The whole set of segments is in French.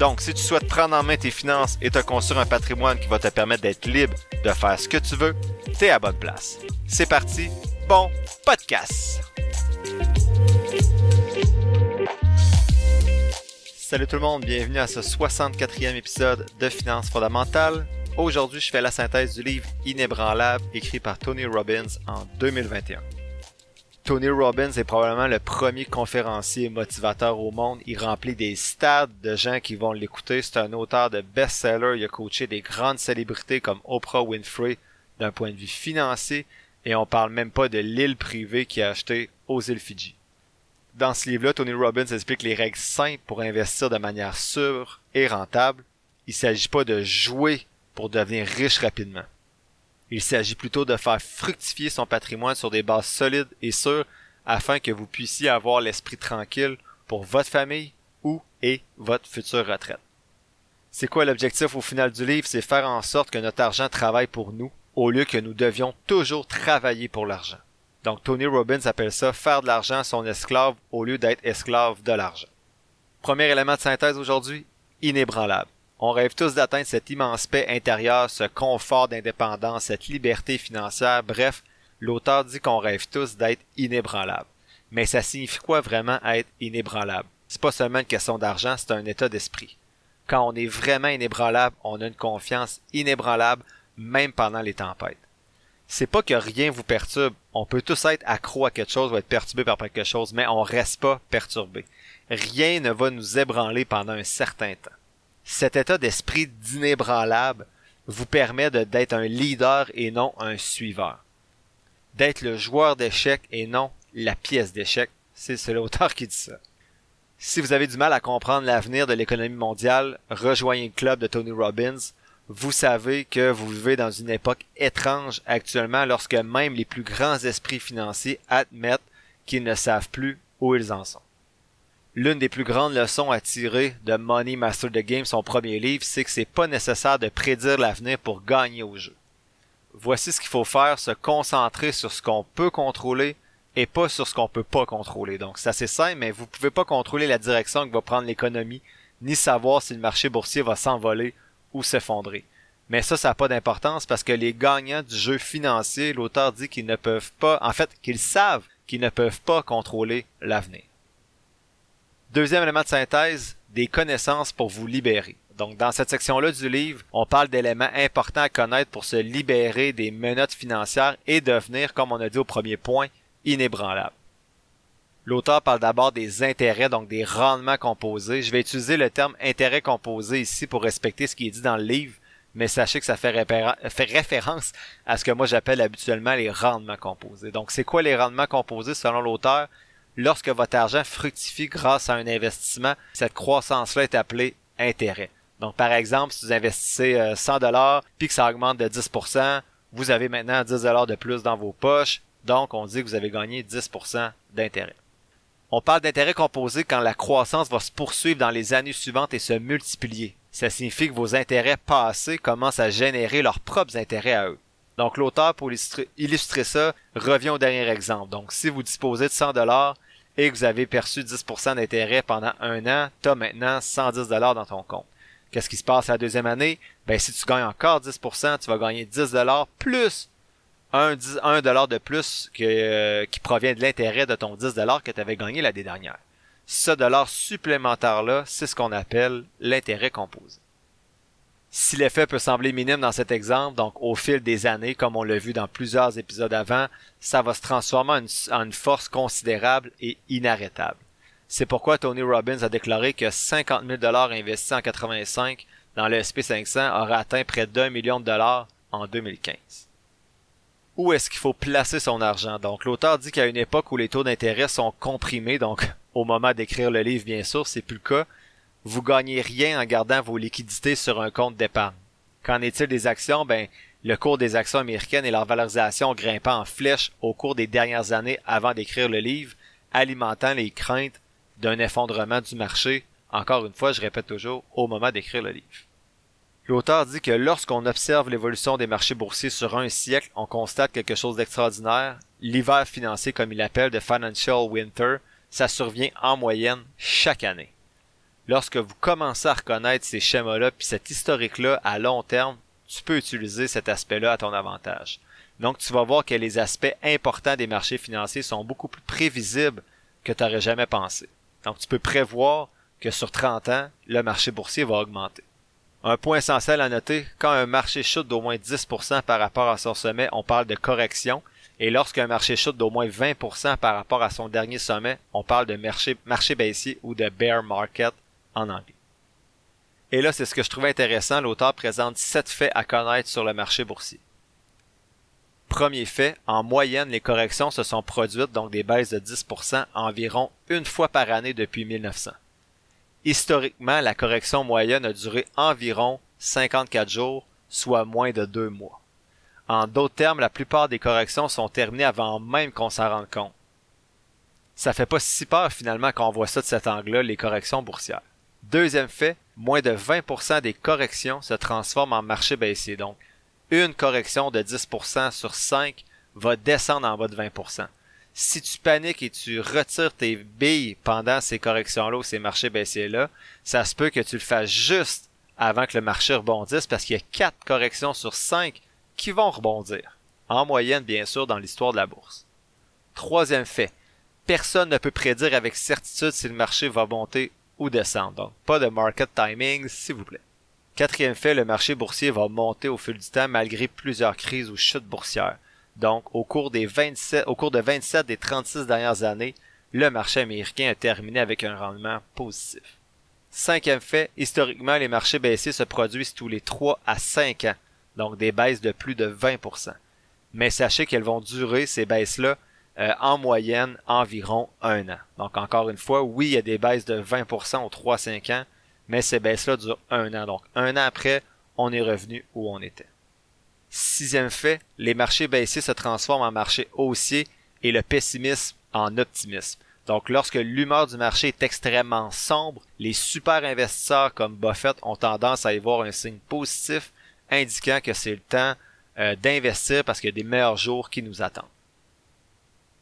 Donc, si tu souhaites prendre en main tes finances et te construire un patrimoine qui va te permettre d'être libre de faire ce que tu veux, t'es à bonne place. C'est parti, bon podcast! Salut tout le monde, bienvenue à ce 64e épisode de Finances fondamentales. Aujourd'hui, je fais la synthèse du livre Inébranlable écrit par Tony Robbins en 2021. Tony Robbins est probablement le premier conférencier motivateur au monde. Il remplit des stades de gens qui vont l'écouter. C'est un auteur de best-seller. Il a coaché des grandes célébrités comme Oprah Winfrey d'un point de vue financier. Et on parle même pas de l'île privée qu'il a acheté aux îles Fidji. Dans ce livre-là, Tony Robbins explique les règles simples pour investir de manière sûre et rentable. Il s'agit pas de jouer pour devenir riche rapidement. Il s'agit plutôt de faire fructifier son patrimoine sur des bases solides et sûres afin que vous puissiez avoir l'esprit tranquille pour votre famille ou et votre future retraite. C'est quoi l'objectif au final du livre? C'est faire en sorte que notre argent travaille pour nous au lieu que nous devions toujours travailler pour l'argent. Donc Tony Robbins appelle ça faire de l'argent son esclave au lieu d'être esclave de l'argent. Premier élément de synthèse aujourd'hui, inébranlable. On rêve tous d'atteindre cet immense paix intérieur, ce confort d'indépendance, cette liberté financière. Bref, l'auteur dit qu'on rêve tous d'être inébranlable. Mais ça signifie quoi vraiment être inébranlable? C'est pas seulement une question d'argent, c'est un état d'esprit. Quand on est vraiment inébranlable, on a une confiance inébranlable, même pendant les tempêtes. C'est pas que rien vous perturbe. On peut tous être accro à quelque chose ou être perturbé par quelque chose, mais on reste pas perturbé. Rien ne va nous ébranler pendant un certain temps. Cet état d'esprit d'inébranlable vous permet d'être un leader et non un suiveur. D'être le joueur d'échecs et non la pièce d'échecs. C'est l'auteur qui dit ça. Si vous avez du mal à comprendre l'avenir de l'économie mondiale, rejoignez le club de Tony Robbins. Vous savez que vous vivez dans une époque étrange actuellement lorsque même les plus grands esprits financiers admettent qu'ils ne savent plus où ils en sont l'une des plus grandes leçons à tirer de Money Master the Game, son premier livre, c'est que c'est pas nécessaire de prédire l'avenir pour gagner au jeu. Voici ce qu'il faut faire, se concentrer sur ce qu'on peut contrôler et pas sur ce qu'on peut pas contrôler. Donc c'est assez simple, mais vous pouvez pas contrôler la direction que va prendre l'économie, ni savoir si le marché boursier va s'envoler ou s'effondrer. Mais ça, ça n'a pas d'importance parce que les gagnants du jeu financier, l'auteur dit qu'ils ne peuvent pas, en fait, qu'ils savent qu'ils ne peuvent pas contrôler l'avenir. Deuxième élément de synthèse, des connaissances pour vous libérer. Donc, dans cette section-là du livre, on parle d'éléments importants à connaître pour se libérer des menottes financières et devenir, comme on a dit au premier point, inébranlable. L'auteur parle d'abord des intérêts, donc des rendements composés. Je vais utiliser le terme intérêt composé ici pour respecter ce qui est dit dans le livre, mais sachez que ça fait, fait référence à ce que moi j'appelle habituellement les rendements composés. Donc, c'est quoi les rendements composés selon l'auteur? Lorsque votre argent fructifie grâce à un investissement, cette croissance-là est appelée intérêt. Donc, par exemple, si vous investissez 100 euh, dollars puis que ça augmente de 10%, vous avez maintenant 10 dollars de plus dans vos poches. Donc, on dit que vous avez gagné 10% d'intérêt. On parle d'intérêt composé quand la croissance va se poursuivre dans les années suivantes et se multiplier. Ça signifie que vos intérêts passés commencent à générer leurs propres intérêts à eux. Donc l'auteur, pour illustrer, ça, revient au dernier exemple. Donc si vous disposez de 100 dollars et que vous avez perçu 10% d'intérêt pendant un an, tu as maintenant 110 dollars dans ton compte. Qu'est-ce qui se passe la deuxième année? Ben, si tu gagnes encore 10%, tu vas gagner 10 dollars plus un, 1 dollar de plus que, qui provient de l'intérêt de ton 10 dollars que tu avais gagné l'année dernière. Ce dollar supplémentaire-là, c'est ce qu'on appelle l'intérêt composé. Si l'effet peut sembler minime dans cet exemple, donc au fil des années, comme on l'a vu dans plusieurs épisodes avant, ça va se transformer en une, force considérable et inarrêtable. C'est pourquoi Tony Robbins a déclaré que 50 000 dollars investis en 85 dans le SP500 aura atteint près d'un million de dollars en 2015. Où est-ce qu'il faut placer son argent? Donc, l'auteur dit qu'à une époque où les taux d'intérêt sont comprimés, donc au moment d'écrire le livre, bien sûr, c'est plus le cas, vous gagnez rien en gardant vos liquidités sur un compte d'épargne. Qu'en est-il des actions? Ben, le cours des actions américaines et leur valorisation grimpant en flèche au cours des dernières années avant d'écrire le livre, alimentant les craintes d'un effondrement du marché, encore une fois, je répète toujours, au moment d'écrire le livre. L'auteur dit que lorsqu'on observe l'évolution des marchés boursiers sur un siècle, on constate quelque chose d'extraordinaire. L'hiver financier, comme il l'appelle, de Financial Winter, ça survient en moyenne chaque année. Lorsque vous commencez à reconnaître ces schémas-là, puis cet historique-là à long terme, tu peux utiliser cet aspect-là à ton avantage. Donc, tu vas voir que les aspects importants des marchés financiers sont beaucoup plus prévisibles que tu n'aurais jamais pensé. Donc, tu peux prévoir que sur 30 ans, le marché boursier va augmenter. Un point essentiel à noter, quand un marché chute d'au moins 10% par rapport à son sommet, on parle de correction, et lorsqu'un marché chute d'au moins 20% par rapport à son dernier sommet, on parle de marché, marché baissier ou de bear market en anglais. Et là, c'est ce que je trouvais intéressant, l'auteur présente sept faits à connaître sur le marché boursier. Premier fait, en moyenne, les corrections se sont produites, donc des baisses de 10%, environ une fois par année depuis 1900. Historiquement, la correction moyenne a duré environ 54 jours, soit moins de deux mois. En d'autres termes, la plupart des corrections sont terminées avant même qu'on s'en rende compte. Ça fait pas si peur finalement quand on voit ça de cet angle-là, les corrections boursières. Deuxième fait, moins de 20% des corrections se transforment en marché baissier. Donc, une correction de 10% sur 5 va descendre en bas de 20%. Si tu paniques et tu retires tes billes pendant ces corrections-là ou ces marchés baissiers-là, ça se peut que tu le fasses juste avant que le marché rebondisse parce qu'il y a 4 corrections sur 5 qui vont rebondir. En moyenne, bien sûr, dans l'histoire de la bourse. Troisième fait. Personne ne peut prédire avec certitude si le marché va monter ou descendre. Donc, pas de market timing, s'il vous plaît. Quatrième fait, le marché boursier va monter au fil du temps malgré plusieurs crises ou chutes boursières. Donc, au cours, des 27, au cours de 27 des 36 dernières années, le marché américain a terminé avec un rendement positif. Cinquième fait, historiquement, les marchés baissiers se produisent tous les 3 à 5 ans, donc des baisses de plus de 20%. Mais sachez qu'elles vont durer, ces baisses-là, euh, en moyenne environ un an. Donc encore une fois, oui, il y a des baisses de 20% aux 3-5 ans, mais ces baisses-là durent un an. Donc un an après, on est revenu où on était. Sixième fait, les marchés baissiers se transforment en marchés haussiers et le pessimisme en optimisme. Donc lorsque l'humeur du marché est extrêmement sombre, les super investisseurs comme Buffett ont tendance à y voir un signe positif indiquant que c'est le temps euh, d'investir parce qu'il y a des meilleurs jours qui nous attendent.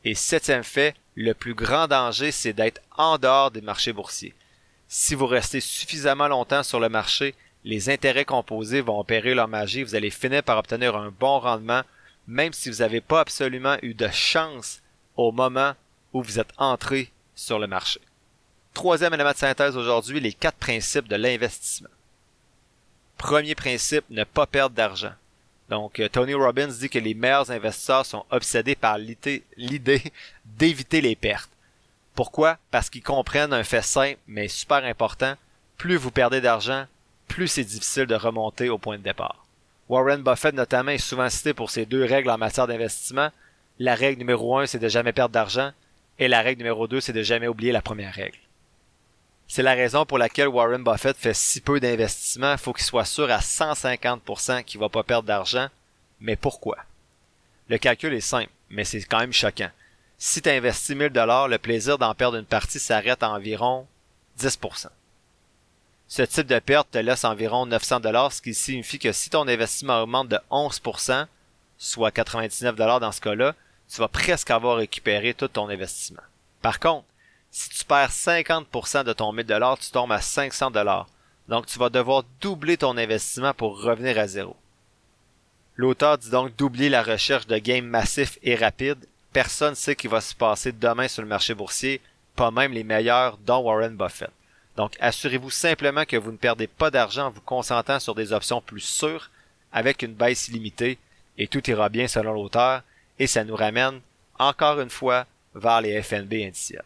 Et septième fait, le plus grand danger, c'est d'être en dehors des marchés boursiers. Si vous restez suffisamment longtemps sur le marché, les intérêts composés vont opérer leur magie, vous allez finir par obtenir un bon rendement, même si vous n'avez pas absolument eu de chance au moment où vous êtes entré sur le marché. Troisième élément de synthèse aujourd'hui, les quatre principes de l'investissement. Premier principe, ne pas perdre d'argent. Donc, euh, Tony Robbins dit que les meilleurs investisseurs sont obsédés par l'idée d'éviter les pertes. Pourquoi? Parce qu'ils comprennent un fait simple mais super important. Plus vous perdez d'argent, plus c'est difficile de remonter au point de départ. Warren Buffett notamment est souvent cité pour ses deux règles en matière d'investissement. La règle numéro un, c'est de jamais perdre d'argent, et la règle numéro deux, c'est de jamais oublier la première règle. C'est la raison pour laquelle Warren Buffett fait si peu d'investissement. Il faut qu'il soit sûr à 150% qu'il va pas perdre d'argent. Mais pourquoi? Le calcul est simple, mais c'est quand même choquant. Si tu investis 1000 dollars, le plaisir d'en perdre une partie s'arrête à environ 10%. Ce type de perte te laisse environ 900 dollars, ce qui signifie que si ton investissement augmente de 11%, soit 99 dollars dans ce cas-là, tu vas presque avoir récupéré tout ton investissement. Par contre, si tu perds 50% de ton 1000 dollars, tu tombes à 500 dollars. Donc tu vas devoir doubler ton investissement pour revenir à zéro. L'auteur dit donc d'oublier la recherche de gains massifs et rapides Personne ne sait ce qui va se passer demain sur le marché boursier, pas même les meilleurs, dont Warren Buffett. Donc, assurez-vous simplement que vous ne perdez pas d'argent en vous concentrant sur des options plus sûres, avec une baisse illimitée, et tout ira bien selon l'auteur, et ça nous ramène, encore une fois, vers les FNB indiciels.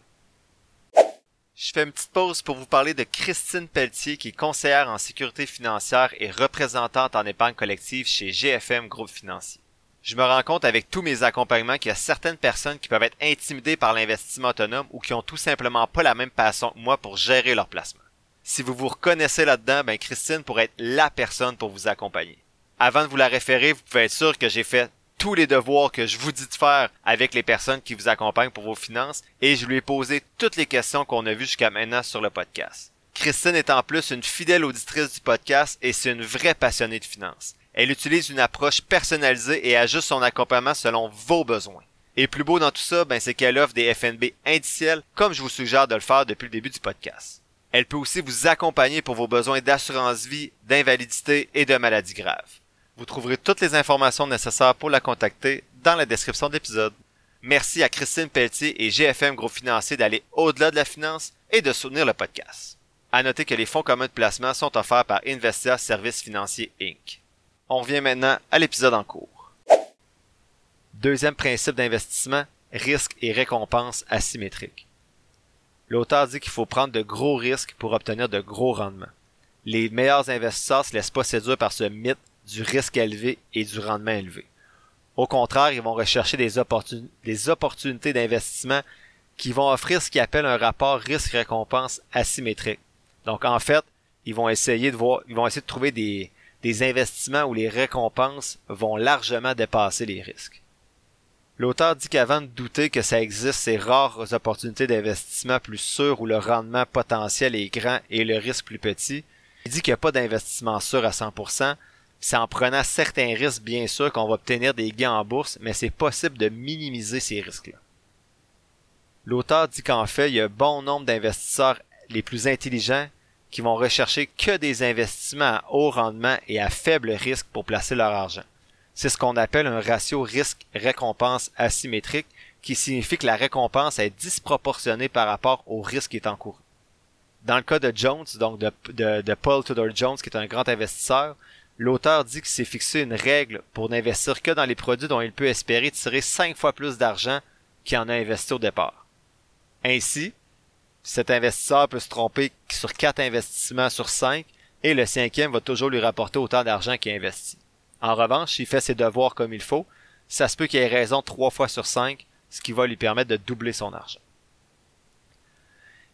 Je fais une petite pause pour vous parler de Christine Pelletier, qui est conseillère en sécurité financière et représentante en épargne collective chez GFM Groupe Financier je me rends compte avec tous mes accompagnements qu'il y a certaines personnes qui peuvent être intimidées par l'investissement autonome ou qui ont tout simplement pas la même passion que moi pour gérer leur placement. Si vous vous reconnaissez là-dedans, ben Christine pourrait être la personne pour vous accompagner. Avant de vous la référer, vous pouvez être sûr que j'ai fait tous les devoirs que je vous dis de faire avec les personnes qui vous accompagnent pour vos finances et je lui ai posé toutes les questions qu'on a vues jusqu'à maintenant sur le podcast. Christine est en plus une fidèle auditrice du podcast et c'est une vraie passionnée de finances. Elle utilise une approche personnalisée et ajuste son accompagnement selon vos besoins. Et plus beau dans tout ça, ben, c'est qu'elle offre des FNB indiciels comme je vous suggère de le faire depuis le début du podcast. Elle peut aussi vous accompagner pour vos besoins d'assurance vie, d'invalidité et de maladies graves. Vous trouverez toutes les informations nécessaires pour la contacter dans la description de l'épisode. Merci à Christine Pelletier et GFM Gros Financier d'aller au-delà de la finance et de soutenir le podcast. À noter que les fonds communs de placement sont offerts par Investia Services Financiers Inc. On revient maintenant à l'épisode en cours. Deuxième principe d'investissement, risque et récompense asymétriques. L'auteur dit qu'il faut prendre de gros risques pour obtenir de gros rendements. Les meilleurs investisseurs se laissent pas séduire par ce mythe du risque élevé et du rendement élevé. Au contraire, ils vont rechercher des, opportunités d'investissement qui vont offrir ce qu'ils appellent un rapport risque-récompense asymétrique. Donc en fait, ils vont essayer de voir, ils vont essayer de trouver des, des investissements où les récompenses vont largement dépasser les risques. L'auteur dit qu'avant de douter que ça existe ces rares opportunités d'investissement plus sûres où le rendement potentiel est grand et le risque plus petit, il dit qu'il n'y a pas d'investissement sûr à 100%, c'est en prenant certains risques bien sûr qu'on va obtenir des gains en bourse, mais c'est possible de minimiser ces risques-là. L'auteur dit qu'en fait, il y a bon nombre d'investisseurs les plus intelligents qui vont rechercher que des investissements à haut rendement et à faible risque pour placer leur argent. C'est ce qu'on appelle un ratio risque-récompense asymétrique qui signifie que la récompense est disproportionnée par rapport au risque qui est encouru. Dans le cas de Jones, donc de, de, Paul Tudor Jones, qui est un grand investisseur, l'auteur dit qu'il s'est fixé une règle pour n'investir que dans les produits dont il peut espérer tirer cinq fois plus d'argent qu'il en a investi au départ. Ainsi, cet investisseur peut se tromper sur quatre investissements sur cinq et le cinquième va toujours lui rapporter autant d'argent qu'il a investi. En revanche, s'il fait ses devoirs comme il faut, ça se peut qu'il ait raison trois fois sur cinq, ce qui va lui permettre de doubler son argent.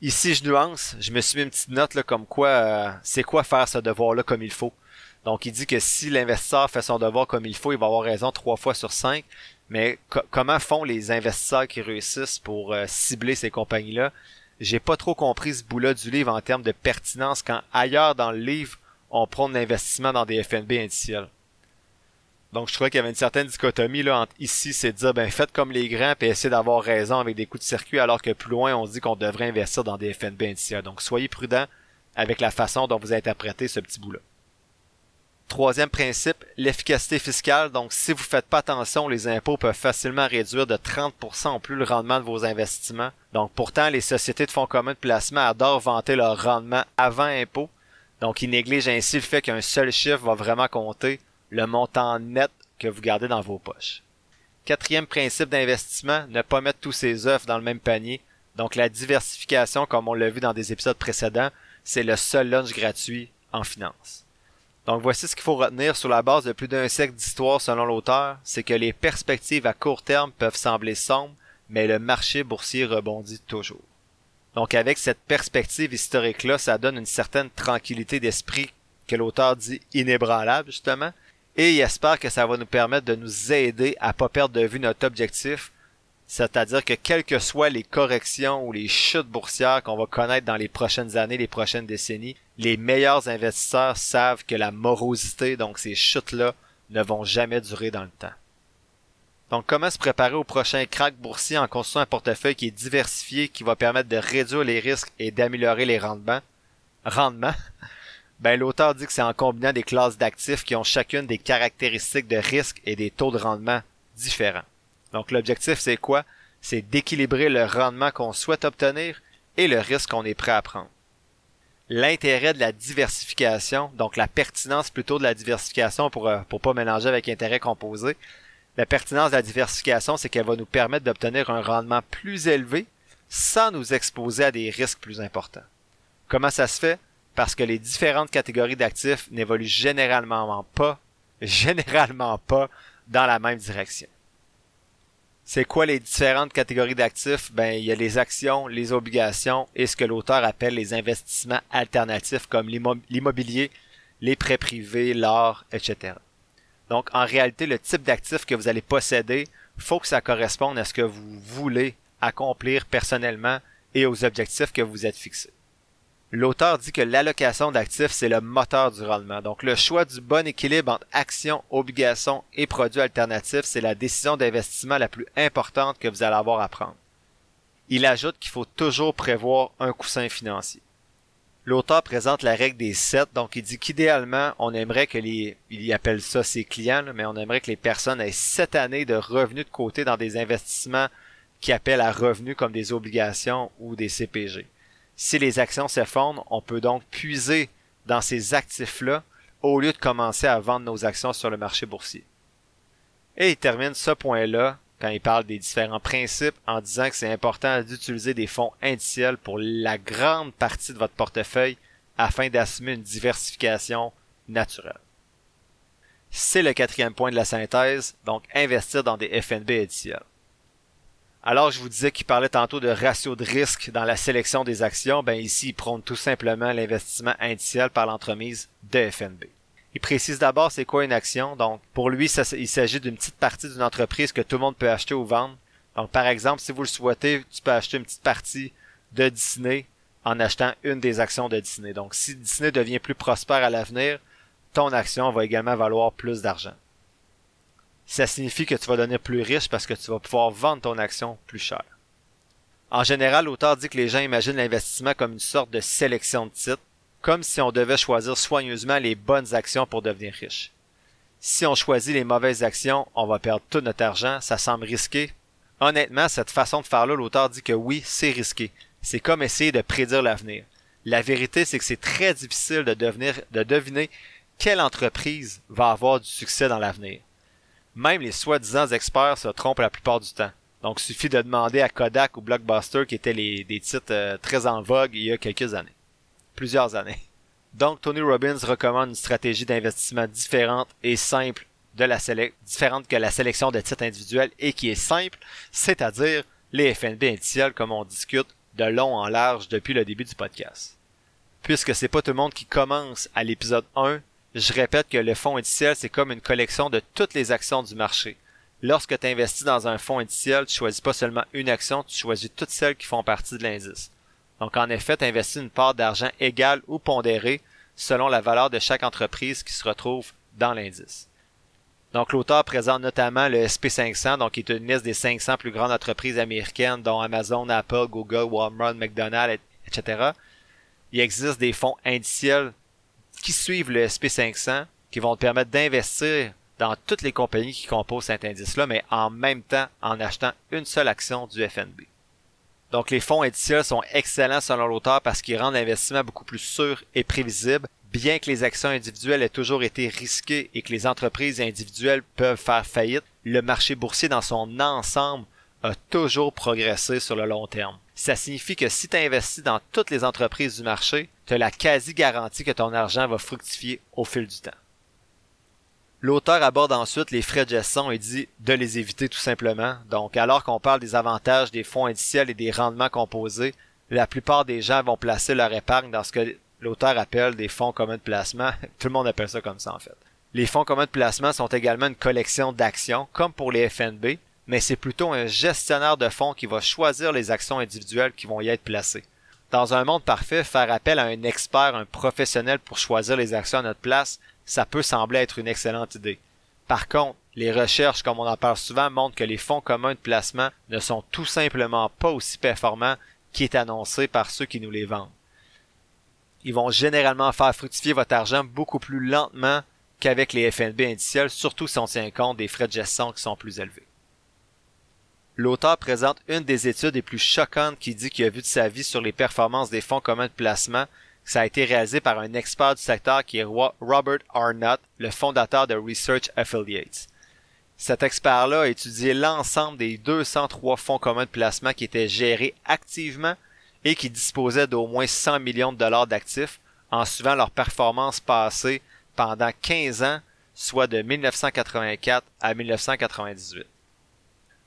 Ici, je nuance, je me suis mis une petite note comme quoi euh, c'est quoi faire ce devoir-là comme il faut. Donc il dit que si l'investisseur fait son devoir comme il faut, il va avoir raison trois fois sur cinq. Mais comment font les investisseurs qui réussissent pour euh, cibler ces compagnies-là? J'ai pas trop compris ce bout-là du livre en termes de pertinence quand ailleurs dans le livre, on prend l'investissement dans des FNB indiciels. Donc je trouvais qu'il y avait une certaine dichotomie là entre ici, c'est de dire ben faites comme les grands et essayez d'avoir raison avec des coups de circuit, alors que plus loin on dit qu'on devrait investir dans des FNB indiciels. Donc soyez prudents avec la façon dont vous interprétez ce petit bout-là. Troisième principe, l'efficacité fiscale. Donc, si vous faites pas attention, les impôts peuvent facilement réduire de 30% ou plus le rendement de vos investissements. Donc, pourtant, les sociétés de fonds communs de placement adorent vanter leur rendement avant impôt. Donc, ils négligent ainsi le fait qu'un seul chiffre va vraiment compter le montant net que vous gardez dans vos poches. Quatrième principe d'investissement, ne pas mettre tous ses œufs dans le même panier. Donc, la diversification, comme on l'a vu dans des épisodes précédents, c'est le seul lunch gratuit en finance. Donc voici ce qu'il faut retenir sur la base de plus d'un siècle d'histoire selon l'auteur, c'est que les perspectives à court terme peuvent sembler sombres, mais le marché boursier rebondit toujours. Donc avec cette perspective historique-là, ça donne une certaine tranquillité d'esprit que l'auteur dit inébranlable justement, et il espère que ça va nous permettre de nous aider à pas perdre de vue notre objectif, c'est-à-dire que quelles que soient les corrections ou les chutes boursières qu'on va connaître dans les prochaines années, les prochaines décennies, les meilleurs investisseurs savent que la morosité, donc ces chutes-là, ne vont jamais durer dans le temps. Donc comment se préparer au prochain crack boursier en construisant un portefeuille qui est diversifié, qui va permettre de réduire les risques et d'améliorer les rendements? Rendements? Ben, l'auteur dit que c'est en combinant des classes d'actifs qui ont chacune des caractéristiques de risque et des taux de rendement différents. Donc l'objectif, c'est quoi? C'est d'équilibrer le rendement qu'on souhaite obtenir et le risque qu'on est prêt à prendre. L'intérêt de la diversification, donc la pertinence plutôt de la diversification pour ne euh, pas mélanger avec intérêt composé, la pertinence de la diversification, c'est qu'elle va nous permettre d'obtenir un rendement plus élevé sans nous exposer à des risques plus importants. Comment ça se fait? Parce que les différentes catégories d'actifs n'évoluent généralement pas, généralement pas dans la même direction. C'est quoi les différentes catégories d'actifs? Ben, il y a les actions, les obligations et ce que l'auteur appelle les investissements alternatifs comme l'immobilier, les prêts privés, l'or, etc. Donc, en réalité, le type d'actif que vous allez posséder, faut que ça corresponde à ce que vous voulez accomplir personnellement et aux objectifs que vous êtes fixés. L'auteur dit que l'allocation d'actifs, c'est le moteur du rendement. Donc, le choix du bon équilibre entre actions, obligations et produits alternatifs, c'est la décision d'investissement la plus importante que vous allez avoir à prendre. Il ajoute qu'il faut toujours prévoir un coussin financier. L'auteur présente la règle des 7, donc il dit qu'idéalement, on aimerait que les, il appelle ça ses clients, mais on aimerait que les personnes aient 7 années de revenus de côté dans des investissements qui appellent à revenus comme des obligations ou des CPG. Si les actions s'effondrent, on peut donc puiser dans ces actifs-là au lieu de commencer à vendre nos actions sur le marché boursier. Et il termine ce point-là quand il parle des différents principes en disant que c'est important d'utiliser des fonds indiciels pour la grande partie de votre portefeuille afin d'assumer une diversification naturelle. C'est le quatrième point de la synthèse, donc investir dans des FNB indiciels. Alors, je vous disais qu'il parlait tantôt de ratio de risque dans la sélection des actions. Ben ici, il prône tout simplement l'investissement indiciel par l'entremise de FNB. Il précise d'abord c'est quoi une action. Donc, pour lui, il s'agit d'une petite partie d'une entreprise que tout le monde peut acheter ou vendre. Donc, par exemple, si vous le souhaitez, tu peux acheter une petite partie de Disney en achetant une des actions de Disney. Donc, si Disney devient plus prospère à l'avenir, ton action va également valoir plus d'argent ça signifie que tu vas devenir plus riche parce que tu vas pouvoir vendre ton action plus cher. En général, l'auteur dit que les gens imaginent l'investissement comme une sorte de sélection de titres, comme si on devait choisir soigneusement les bonnes actions pour devenir riche. Si on choisit les mauvaises actions, on va perdre tout notre argent, ça semble risqué. Honnêtement, cette façon de faire-là, l'auteur dit que oui, c'est risqué. C'est comme essayer de prédire l'avenir. La vérité, c'est que c'est très difficile de, devenir, de deviner quelle entreprise va avoir du succès dans l'avenir. Même les soi-disant experts se trompent la plupart du temps. Donc, il suffit de demander à Kodak ou Blockbuster, qui étaient des titres euh, très en vogue il y a quelques années. Plusieurs années. Donc, Tony Robbins recommande une stratégie d'investissement différente et simple de la différente que la sélection de titres individuels et qui est simple, c'est-à-dire les FNB indiciels comme on discute de long en large depuis le début du podcast. Puisque c'est pas tout le monde qui commence à l'épisode 1 je répète que le fonds indiciel, c'est comme une collection de toutes les actions du marché. Lorsque tu investis dans un fonds indiciel, tu choisis pas seulement une action, tu choisis toutes celles qui font partie de l'indice. Donc en effet, tu investis une part d'argent égale ou pondérée selon la valeur de chaque entreprise qui se retrouve dans l'indice. Donc l'auteur présente notamment le SP500, donc qui est une liste des 500 plus grandes entreprises américaines dont Amazon, Apple, Google, Walmart, McDonald's, etc. Il existe des fonds indiciels qui suivent le SP500 qui vont te permettre d'investir dans toutes les compagnies qui composent cet indice-là, mais en même temps en achetant une seule action du FNB. Donc les fonds indiciels sont excellents selon l'auteur parce qu'ils rendent l'investissement beaucoup plus sûr et prévisible, bien que les actions individuelles aient toujours été risquées et que les entreprises individuelles peuvent faire faillite, le marché boursier dans son ensemble a toujours progressé sur le long terme. Ça signifie que si tu investis dans toutes les entreprises du marché, tu as la quasi-garantie que ton argent va fructifier au fil du temps. L'auteur aborde ensuite les frais de gestion et dit de les éviter tout simplement. Donc, alors qu'on parle des avantages des fonds indiciels et des rendements composés, la plupart des gens vont placer leur épargne dans ce que l'auteur appelle des fonds communs de placement. tout le monde appelle ça comme ça en fait. Les fonds communs de placement sont également une collection d'actions, comme pour les FNB, mais c'est plutôt un gestionnaire de fonds qui va choisir les actions individuelles qui vont y être placées. Dans un monde parfait, faire appel à un expert, un professionnel pour choisir les actions à notre place, ça peut sembler être une excellente idée. Par contre, les recherches, comme on en parle souvent, montrent que les fonds communs de placement ne sont tout simplement pas aussi performants qui est annoncé par ceux qui nous les vendent. Ils vont généralement faire fructifier votre argent beaucoup plus lentement qu'avec les FNB indiciels, surtout si on tient compte des frais de gestion qui sont plus élevés l'auteur présente une des études les plus choquantes qui dit qu'il a vu de sa vie sur les performances des fonds communs de placement. Ça a été réalisé par un expert du secteur qui est Robert Arnott, le fondateur de Research Affiliates. Cet expert-là a étudié l'ensemble des 203 fonds communs de placement qui étaient gérés activement et qui disposaient d'au moins 100 millions de dollars d'actifs en suivant leur performance passée pendant 15 ans, soit de 1984 à 1998.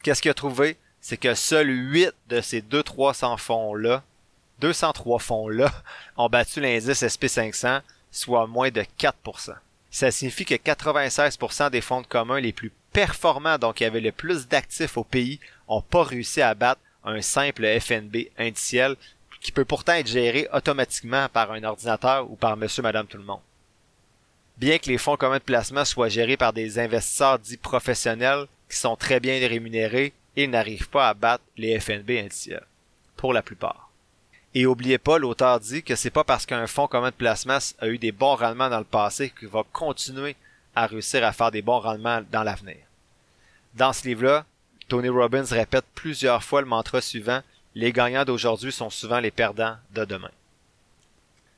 Qu'est-ce qu'il a trouvé? C'est que seuls 8 de ces 200-300 fonds-là, 203 fonds-là, ont battu l'indice SP500, soit moins de 4%. Ça signifie que 96% des fonds de commun les plus performants, donc qui avaient le plus d'actifs au pays, ont pas réussi à battre un simple FNB indiciel qui peut pourtant être géré automatiquement par un ordinateur ou par monsieur, madame, tout le monde. Bien que les fonds communs de placement soient gérés par des investisseurs dits professionnels qui sont très bien rémunérés, ils n'arrivent pas à battre les FNB indiciels. Pour la plupart. Et oubliez pas, l'auteur dit que c'est pas parce qu'un fonds commun de placement a eu des bons rendements dans le passé qu'il va continuer à réussir à faire des bons rendements dans l'avenir. Dans ce livre-là, Tony Robbins répète plusieurs fois le mantra suivant les gagnants d'aujourd'hui sont souvent les perdants de demain.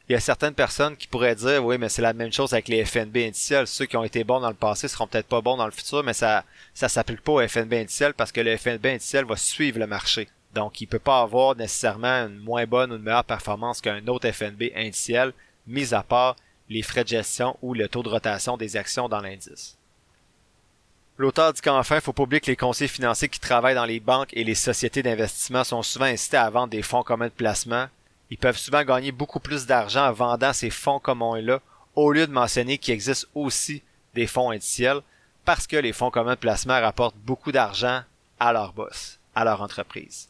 Il y a certaines personnes qui pourraient dire oui, mais c'est la même chose avec les FNB indiciels. Ceux qui ont été bons dans le passé seront peut-être pas bons dans le futur, mais ça ça s'applique pas au FNB indiciel parce que le FNB indiciel va suivre le marché. Donc, il peut pas avoir nécessairement une moins bonne ou une meilleure performance qu'un autre FNB indiciel, mis à part les frais de gestion ou le taux de rotation des actions dans l'indice. L'auteur dit qu'enfin, il faut pas oublier que les conseillers financiers qui travaillent dans les banques et les sociétés d'investissement sont souvent incités à vendre des fonds communs de placement. Ils peuvent souvent gagner beaucoup plus d'argent en vendant ces fonds communs-là, au lieu de mentionner qu'il existe aussi des fonds indiciels, parce que les fonds communs de placement rapportent beaucoup d'argent à leur boss, à leur entreprise.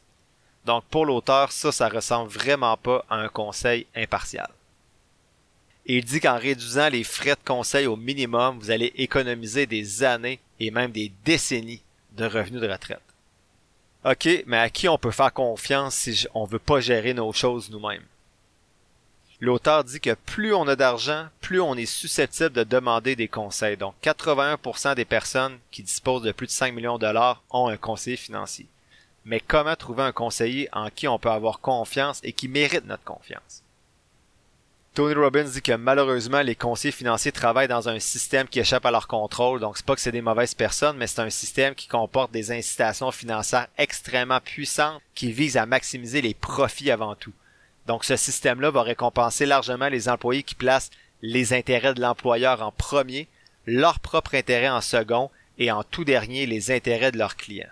Donc pour l'auteur, ça, ça ressemble vraiment pas à un conseil impartial. Il dit qu'en réduisant les frais de conseil au minimum, vous allez économiser des années et même des décennies de revenus de retraite. OK, mais à qui on peut faire confiance si on veut pas gérer nos choses nous-mêmes? L'auteur dit que plus on a d'argent, plus on est susceptible de demander des conseils. Donc 81% des personnes qui disposent de plus de 5 millions de dollars ont un conseiller financier. Mais comment trouver un conseiller en qui on peut avoir confiance et qui mérite notre confiance? Tony Robbins dit que malheureusement, les conseillers financiers travaillent dans un système qui échappe à leur contrôle. Donc, c'est pas que c'est des mauvaises personnes, mais c'est un système qui comporte des incitations financières extrêmement puissantes qui visent à maximiser les profits avant tout. Donc, ce système-là va récompenser largement les employés qui placent les intérêts de l'employeur en premier, leur propre intérêt en second et en tout dernier les intérêts de leurs clients.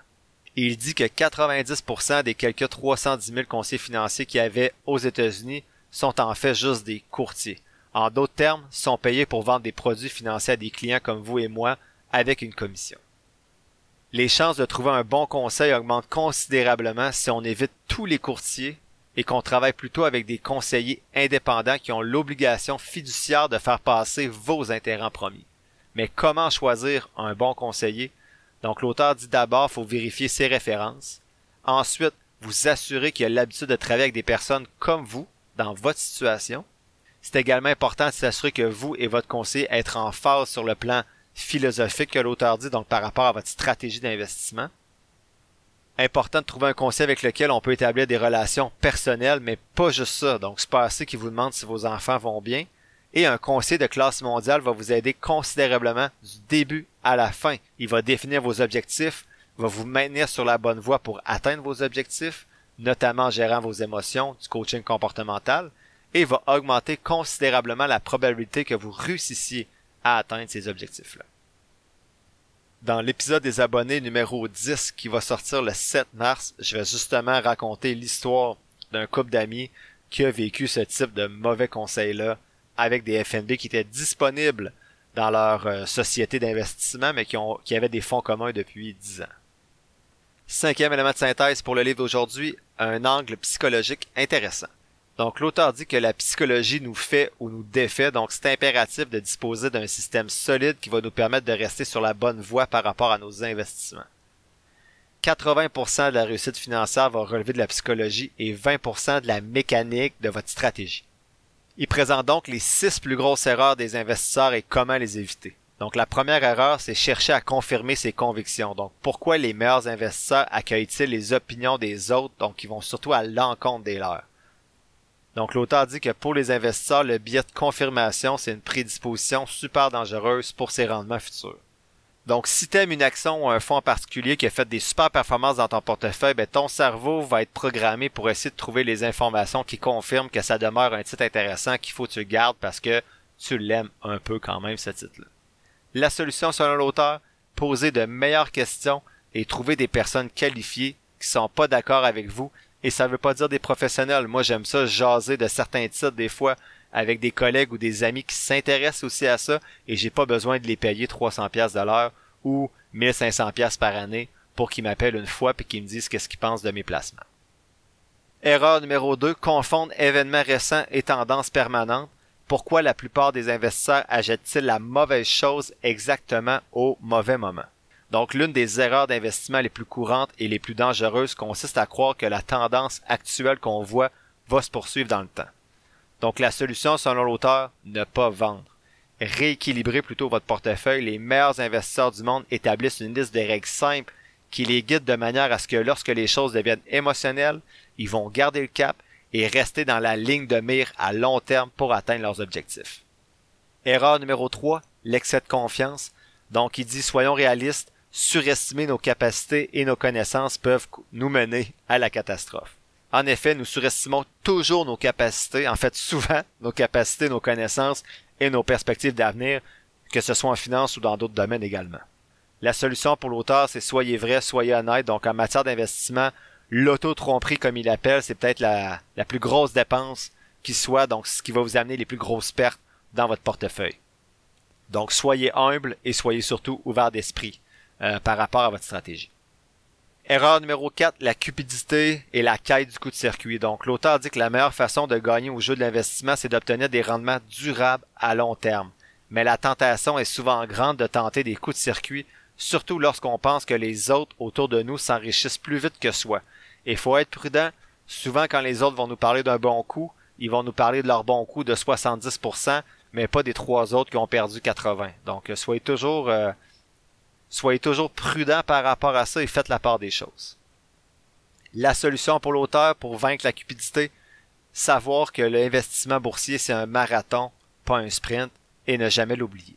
il dit que 90% des quelques 310 000 conseillers financiers qu'il y avait aux États-Unis sont en fait juste des courtiers. En d'autres termes, sont payés pour vendre des produits financiers à des clients comme vous et moi avec une commission. Les chances de trouver un bon conseil augmentent considérablement si on évite tous les courtiers et qu'on travaille plutôt avec des conseillers indépendants qui ont l'obligation fiduciaire de faire passer vos intérêts en premier. Mais comment choisir un bon conseiller? Donc l'auteur dit d'abord, faut vérifier ses références. Ensuite, vous assurer qu'il a l'habitude de travailler avec des personnes comme vous, dans votre situation. C'est également important de s'assurer que vous et votre conseiller êtes en phase sur le plan philosophique que l'auteur dit, donc par rapport à votre stratégie d'investissement. Important de trouver un conseiller avec lequel on peut établir des relations personnelles, mais pas juste ça. Donc, c'est pas assez qui vous demande si vos enfants vont bien. Et un conseiller de classe mondiale va vous aider considérablement du début à la fin. Il va définir vos objectifs, va vous maintenir sur la bonne voie pour atteindre vos objectifs, notamment en gérant vos émotions, du coaching comportemental, et va augmenter considérablement la probabilité que vous réussissiez à atteindre ces objectifs-là. Dans l'épisode des abonnés numéro 10 qui va sortir le 7 mars, je vais justement raconter l'histoire d'un couple d'amis qui a vécu ce type de mauvais conseils-là avec des FNB qui étaient disponibles dans leur euh, société d'investissement mais qui, ont, qui avaient des fonds communs depuis 10 ans. Cinquième élément de synthèse pour le livre d'aujourd'hui, un angle psychologique intéressant. Donc l'auteur dit que la psychologie nous fait ou nous défait, donc c'est impératif de disposer d'un système solide qui va nous permettre de rester sur la bonne voie par rapport à nos investissements. 80% de la réussite financière va relever de la psychologie et 20% de la mécanique de votre stratégie. Il présente donc les six plus grosses erreurs des investisseurs et comment les éviter. Donc la première erreur, c'est chercher à confirmer ses convictions. Donc pourquoi les meilleurs investisseurs accueillent-ils les opinions des autres, donc ils vont surtout à l'encontre des leurs. Donc l'auteur dit que pour les investisseurs, le biais de confirmation, c'est une prédisposition super dangereuse pour ses rendements futurs. Donc si tu aimes une action ou un fonds en particulier qui a fait des super performances dans ton portefeuille, ben, ton cerveau va être programmé pour essayer de trouver les informations qui confirment que ça demeure un titre intéressant qu'il faut que tu gardes parce que tu l'aimes un peu quand même ce titre-là. La solution selon l'auteur, poser de meilleures questions, et trouvez des personnes qualifiées qui sont pas d'accord avec vous. Et ça veut pas dire des professionnels. Moi, j'aime ça jaser de certains titres des fois avec des collègues ou des amis qui s'intéressent aussi à ça et j'ai pas besoin de les payer 300 pièces de l'heure ou 1500 pièces par année pour qu'ils m'appellent une fois et qu'ils me disent qu'est-ce qu'ils pensent de mes placements. Erreur numéro 2, confondre événements récents et tendances permanentes. Pourquoi la plupart des investisseurs achètent-ils la mauvaise chose exactement au mauvais moment? Donc, l'une des erreurs d'investissement les plus courantes et les plus dangereuses consiste à croire que la tendance actuelle qu'on voit va se poursuivre dans le temps. Donc, la solution, selon l'auteur, ne pas vendre. Rééquilibrer plutôt votre portefeuille. Les meilleurs investisseurs du monde établissent une liste de règles simples qui les guident de manière à ce que lorsque les choses deviennent émotionnelles, ils vont garder le cap et rester dans la ligne de mire à long terme pour atteindre leurs objectifs. Erreur numéro 3, l'excès de confiance. Donc, il dit soyons réalistes, surestimer nos capacités et nos connaissances peuvent nous mener à la catastrophe. En effet, nous surestimons toujours nos capacités, en fait souvent nos capacités, nos connaissances et nos perspectives d'avenir, que ce soit en finance ou dans d'autres domaines également. La solution pour l'auteur, c'est soyez vrai, soyez honnête. Donc en matière d'investissement, l'auto-tromperie, comme il l'appelle, c'est peut-être la, plus grosse dépense qui soit, donc ce qui va vous amener les plus grosses pertes dans votre portefeuille. Donc soyez humble et soyez surtout ouvert d'esprit. Euh, par rapport à votre stratégie. Erreur numéro 4, la cupidité et la quête du coup de circuit. Donc, l'auteur dit que la meilleure façon de gagner au jeu de l'investissement, c'est d'obtenir des rendements durables à long terme. Mais la tentation est souvent grande de tenter des coups de circuit, surtout lorsqu'on pense que les autres autour de nous s'enrichissent plus vite que soi. Et faut être prudent. Souvent, quand les autres vont nous parler d'un bon coup, ils vont nous parler de leur bon coup de 70%, mais pas des trois autres qui ont perdu 80. Donc, soyez toujours euh, Soyez toujours prudent par rapport à ça et faites la part des choses. La solution pour l'auteur pour vaincre la cupidité, savoir que l'investissement boursier c'est un marathon, pas un sprint, et ne jamais l'oublier.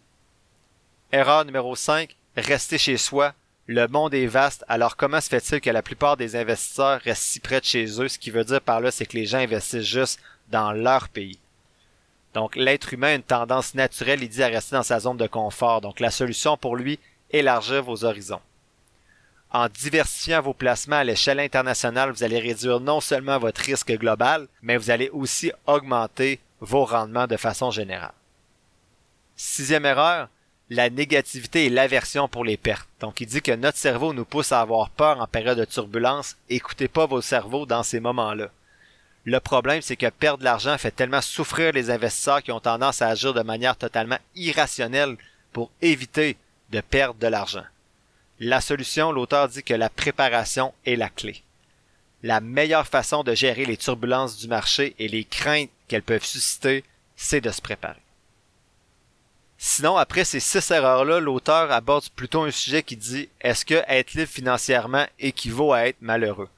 Erreur numéro 5, rester chez soi. Le monde est vaste, alors comment se fait-il que la plupart des investisseurs restent si près de chez eux? Ce qui veut dire par là, c'est que les gens investissent juste dans leur pays. Donc, l'être humain a une tendance naturelle, il dit, à rester dans sa zone de confort. Donc, la solution pour lui, élargir vos horizons. En diversifiant vos placements à l'échelle internationale, vous allez réduire non seulement votre risque global, mais vous allez aussi augmenter vos rendements de façon générale. Sixième erreur, la négativité et l'aversion pour les pertes. Donc il dit que notre cerveau nous pousse à avoir peur en période de turbulence. Écoutez pas vos cerveaux dans ces moments-là. Le problème, c'est que perdre de l'argent fait tellement souffrir les investisseurs qui ont tendance à agir de manière totalement irrationnelle pour éviter de perdre de l'argent. La solution, l'auteur dit que la préparation est la clé. La meilleure façon de gérer les turbulences du marché et les craintes qu'elles peuvent susciter, c'est de se préparer. Sinon, après ces six erreurs-là, l'auteur aborde plutôt un sujet qui dit est-ce que être libre financièrement équivaut à être malheureux?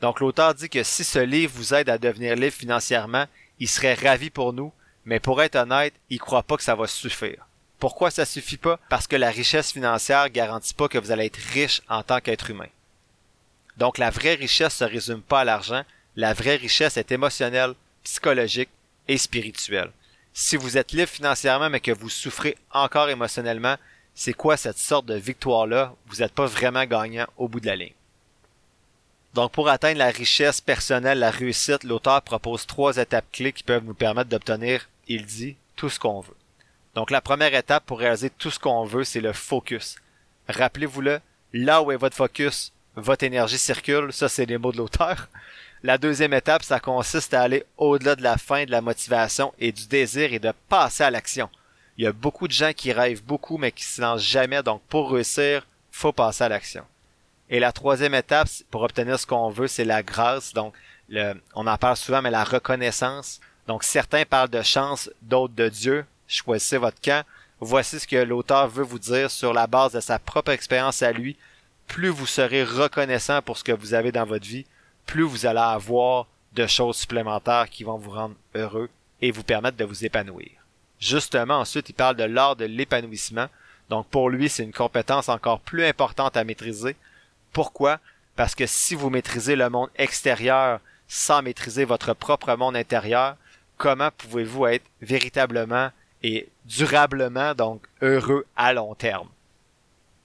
Donc l'auteur dit que si ce livre vous aide à devenir libre financièrement, il serait ravi pour nous, mais pour être honnête, il croit pas que ça va suffire. Pourquoi ça suffit pas? Parce que la richesse financière garantit pas que vous allez être riche en tant qu'être humain. Donc la vraie richesse se résume pas à l'argent, la vraie richesse est émotionnelle, psychologique et spirituelle. Si vous êtes libre financièrement mais que vous souffrez encore émotionnellement, c'est quoi cette sorte de victoire-là? Vous n'êtes pas vraiment gagnant au bout de la ligne. Donc pour atteindre la richesse personnelle, la réussite, l'auteur propose trois étapes clés qui peuvent nous permettre d'obtenir, il dit, tout ce qu'on veut. Donc la première étape pour réaliser tout ce qu'on veut, c'est le focus. Rappelez-vous-le, là où est votre focus, votre énergie circule, ça c'est les mots de l'auteur. La deuxième étape, ça consiste à aller au-delà de la fin, de la motivation et du désir et de passer à l'action. Il y a beaucoup de gens qui rêvent beaucoup mais qui se lancent jamais, donc pour réussir, faut passer à l'action. Et la troisième étape, pour obtenir ce qu'on veut, c'est la grâce. Donc, on en parle souvent, mais la reconnaissance. Donc, certains parlent de chance, d'autres de Dieu choisissez votre camp. Voici ce que l'auteur veut vous dire sur la base de sa propre expérience à lui. Plus vous serez reconnaissant pour ce que vous avez dans votre vie, plus vous allez avoir de choses supplémentaires qui vont vous rendre heureux et vous permettre de vous épanouir. Justement, ensuite, il parle de l'art de l'épanouissement. Donc pour lui, c'est une compétence encore plus importante à maîtriser. Pourquoi? Parce que si vous maîtrisez le monde extérieur sans maîtriser votre propre monde intérieur, comment pouvez-vous être véritablement et durablement, donc heureux à long terme?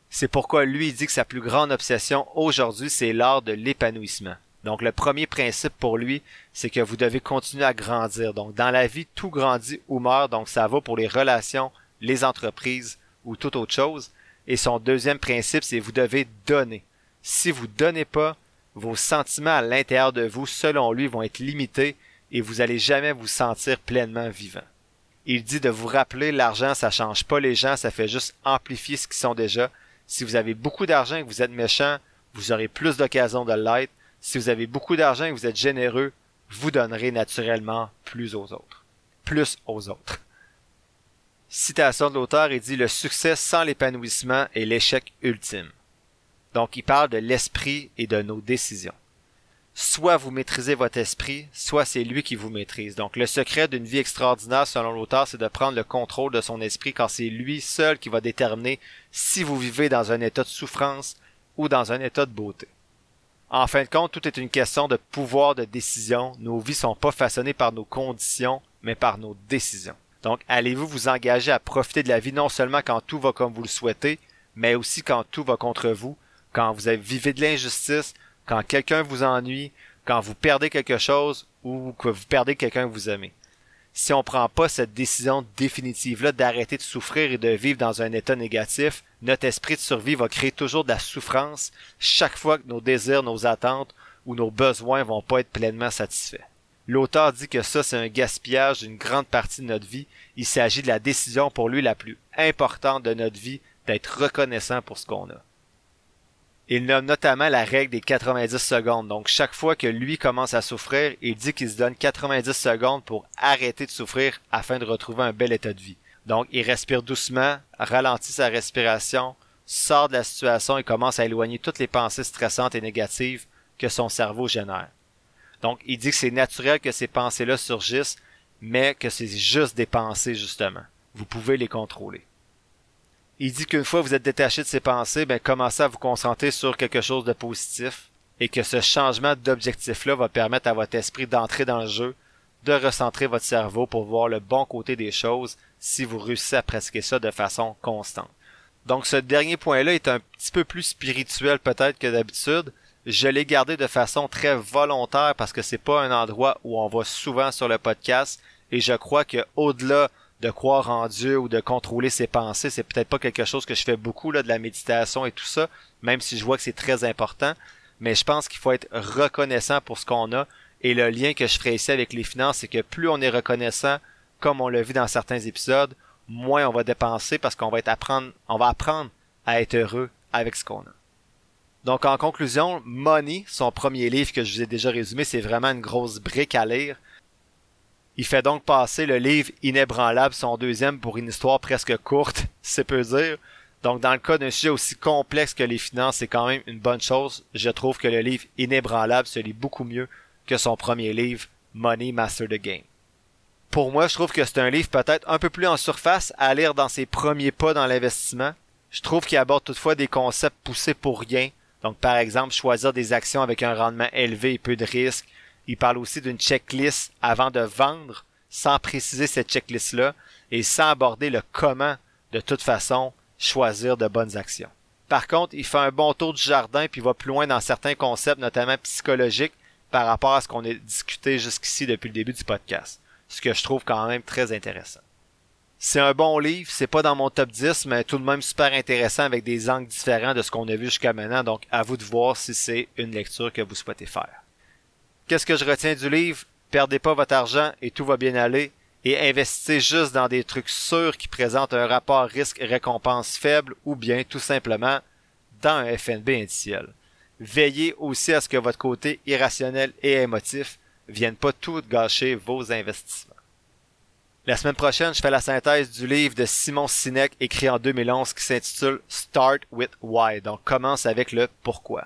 C'est pourquoi lui dit que sa plus grande obsession aujourd'hui, c'est l'art de l'épanouissement. Donc le premier principe pour lui, c'est que vous devez continuer à grandir. Donc dans la vie, tout grandit ou meurt, donc ça va pour les relations, les entreprises ou toute autre chose. Et son deuxième principe, c'est vous devez donner. Si vous donnez pas, vos sentiments à l'intérieur de vous, selon lui, vont être limités et vous allez jamais vous sentir pleinement vivant. Il dit de vous rappeler l'argent, ça change pas les gens, ça fait juste amplifier ce qu'ils sont déjà. Si vous avez beaucoup d'argent et que vous êtes méchant, vous aurez plus d'occasions de l'être. Si vous avez beaucoup d'argent et que vous êtes généreux, vous donnerez naturellement plus aux autres. Plus aux autres. Citation de l'auteur, il dit le succès sans l'épanouissement est l'échec ultime. Donc il parle de l'esprit et de nos décisions. Soit vous maîtrisez votre esprit, soit c'est lui qui vous maîtrise. Donc le secret d'une vie extraordinaire selon l'auteur, c'est de prendre le contrôle de son esprit quand c'est lui seul qui va déterminer si vous vivez dans un état de souffrance ou dans un état de beauté. En fin de compte, tout est une question de pouvoir de décision. Nos vies sont pas façonnées par nos conditions, mais par nos décisions. Donc, allez-vous vous engager à profiter de la vie non seulement quand tout va comme vous le souhaitez, mais aussi quand tout va contre vous, quand vous vivez de l'injustice, quand quelqu'un vous ennuie, quand vous perdez quelque chose ou que vous perdez quelqu'un que vous aimez? Si on prend pas cette décision définitive-là d'arrêter de souffrir et de vivre dans un état négatif, notre esprit de survie va créer toujours de la souffrance chaque fois que nos désirs, nos attentes ou nos besoins vont pas être pleinement satisfaits. L'auteur dit que ça, c'est un gaspillage d'une grande partie de notre vie. Il s'agit de la décision pour lui la plus importante de notre vie d'être reconnaissant pour ce qu'on a. Il nomme notamment la règle des 90 secondes. Donc, chaque fois que lui commence à souffrir, il dit qu'il se donne 90 secondes pour arrêter de souffrir afin de retrouver un bel état de vie. Donc, il respire doucement, ralentit sa respiration, sort de la situation et commence à éloigner toutes les pensées stressantes et négatives que son cerveau génère. Donc, il dit que c'est naturel que ces pensées-là surgissent, mais que c'est juste des pensées, justement. Vous pouvez les contrôler. Il dit qu'une fois vous êtes détaché de ces pensées, ben, commencez à vous concentrer sur quelque chose de positif et que ce changement d'objectif-là va permettre à votre esprit d'entrer dans le jeu, de recentrer votre cerveau pour voir le bon côté des choses si vous réussissez à pratiquer ça de façon constante. Donc ce dernier point-là est un petit peu plus spirituel peut-être que d'habitude. Je l'ai gardé de façon très volontaire parce que c'est pas un endroit où on va souvent sur le podcast et je crois que au-delà de croire en Dieu ou de contrôler ses pensées, c'est peut-être pas quelque chose que je fais beaucoup là, de la méditation et tout ça, même si je vois que c'est très important. Mais je pense qu'il faut être reconnaissant pour ce qu'on a. Et le lien que je ferai ici avec les finances, c'est que plus on est reconnaissant, comme on l'a vu dans certains épisodes, moins on va dépenser parce qu'on va être apprendre, on va apprendre à être heureux avec ce qu'on a. Donc en conclusion, Money, son premier livre que je vous ai déjà résumé, c'est vraiment une grosse brique à lire. Il fait donc passer le livre Inébranlable, son deuxième, pour une histoire presque courte, c'est peu dire. Donc, dans le cas d'un sujet aussi complexe que les finances, c'est quand même une bonne chose. Je trouve que le livre Inébranlable se lit beaucoup mieux que son premier livre, Money Master the Game. Pour moi, je trouve que c'est un livre peut-être un peu plus en surface à lire dans ses premiers pas dans l'investissement. Je trouve qu'il aborde toutefois des concepts poussés pour rien. Donc, par exemple, choisir des actions avec un rendement élevé et peu de risques, il parle aussi d'une checklist avant de vendre, sans préciser cette checklist-là et sans aborder le comment, de toute façon, choisir de bonnes actions. Par contre, il fait un bon tour du jardin puis va plus loin dans certains concepts, notamment psychologiques, par rapport à ce qu'on a discuté jusqu'ici depuis le début du podcast. Ce que je trouve quand même très intéressant. C'est un bon livre, c'est pas dans mon top 10, mais tout de même super intéressant avec des angles différents de ce qu'on a vu jusqu'à maintenant, donc à vous de voir si c'est une lecture que vous souhaitez faire. Qu'est-ce que je retiens du livre? Perdez pas votre argent et tout va bien aller et investissez juste dans des trucs sûrs qui présentent un rapport risque-récompense faible ou bien tout simplement dans un FNB indiciel. Veillez aussi à ce que votre côté irrationnel et émotif vienne pas tout gâcher vos investissements. La semaine prochaine, je fais la synthèse du livre de Simon Sinek écrit en 2011 qui s'intitule Start with Why. Donc commence avec le pourquoi.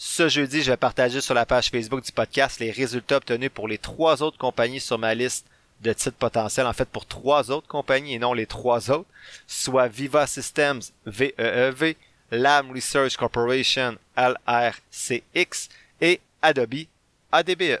Ce jeudi, je vais partager sur la page Facebook du podcast les résultats obtenus pour les trois autres compagnies sur ma liste de titres potentiels, en fait pour trois autres compagnies et non les trois autres, soit Viva Systems, VEEV, e Lam Research Corporation, LRCX et Adobe, ADBE.